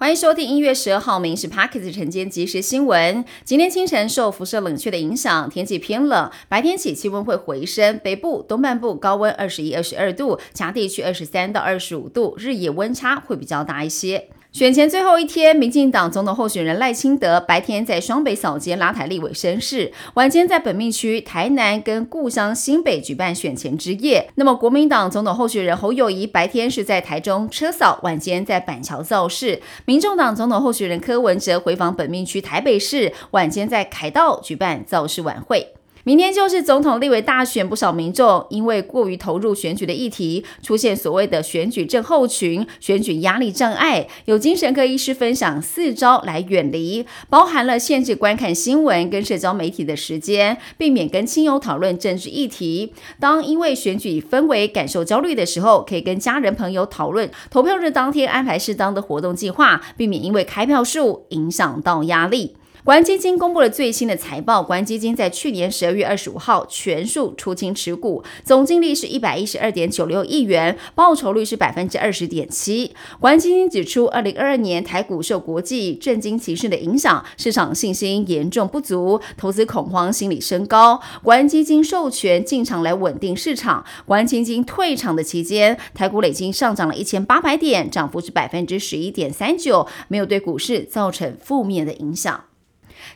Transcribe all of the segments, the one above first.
欢迎收听一月十二号，明是 Parkes 晨间即时新闻。今天清晨受辐射冷却的影响，天气偏冷，白天起气温会回升，北部、东半部高温二十一、二十二度，其他地区二十三到二十五度，日夜温差会比较大一些。选前最后一天，民进党总统候选人赖清德白天在双北扫街拉台立委绅士，晚间在本命区台南跟故乡新北举办选前之夜。那么国民党总统候选人侯友谊白天是在台中车扫，晚间在板桥造势。民众党总统候选人柯文哲回访本命区台北市，晚间在凯道举办造势晚会。明天就是总统立委大选，不少民众因为过于投入选举的议题，出现所谓的选举症候群、选举压力障碍。有精神科医师分享四招来远离，包含了限制观看新闻跟社交媒体的时间，避免跟亲友讨论政治议题。当因为选举氛围感受焦虑的时候，可以跟家人朋友讨论投票日当天安排适当的活动计划，避免因为开票数影响到压力。国安基金公布了最新的财报，国安基金在去年十二月二十五号全数出清持股，总净利是一百一十二点九六亿元，报酬率是百分之二十点七。国安基金指出，二零二二年台股受国际震惊歧视的影响，市场信心严重不足，投资恐慌心理升高。国安基金授权进场来稳定市场。国安基金退场的期间，台股累计上涨了一千八百点，涨幅是百分之十一点三九，没有对股市造成负面的影响。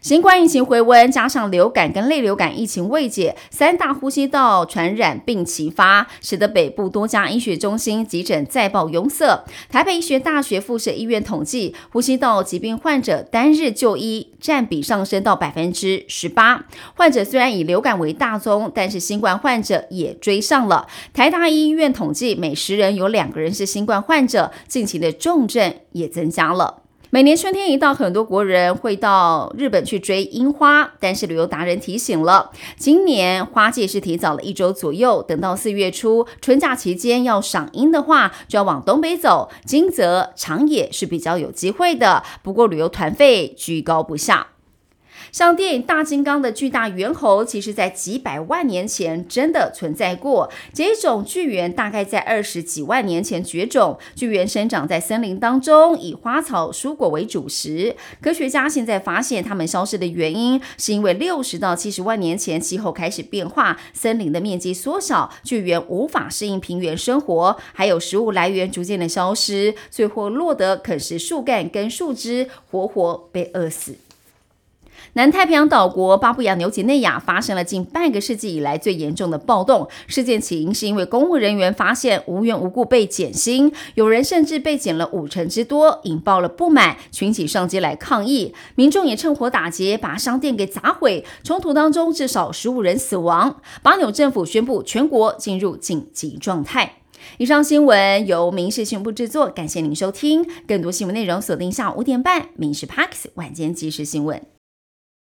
新冠疫情回温，加上流感跟类流感疫情未解，三大呼吸道传染病齐发，使得北部多家医学中心急诊再爆拥塞。台北医学大学附设医院统计，呼吸道疾病患者单日就医占比上升到百分之十八。患者虽然以流感为大宗，但是新冠患者也追上了。台大医院统计，每十人有两个人是新冠患者，近期的重症也增加了。每年春天一到，很多国人会到日本去追樱花，但是旅游达人提醒了，今年花季是提早了一周左右，等到四月初春假期间要赏樱的话，就要往东北走，金泽、长野是比较有机会的。不过旅游团费居高不下。像电影《大金刚》的巨大猿猴，其实在几百万年前真的存在过。这种巨猿大概在二十几万年前绝种。巨猿生长在森林当中，以花草、蔬果为主食。科学家现在发现，它们消失的原因是因为六十到七十万年前气候开始变化，森林的面积缩小，巨猿无法适应平原生活，还有食物来源逐渐的消失，最后落得啃食树干跟树枝，活活被饿死。南太平洋岛国巴布亚纽几内亚发生了近半个世纪以来最严重的暴动。事件起因是因为公务人员发现无缘无故被减薪，有人甚至被减了五成之多，引爆了不满，群起上街来抗议。民众也趁火打劫，把商店给砸毁。冲突当中至少十五人死亡。巴纽政府宣布全国进入紧急状态。以上新闻由民事新闻部制作，感谢您收听。更多新闻内容锁定下午五点半《民事 Parks 晚间即时新闻》。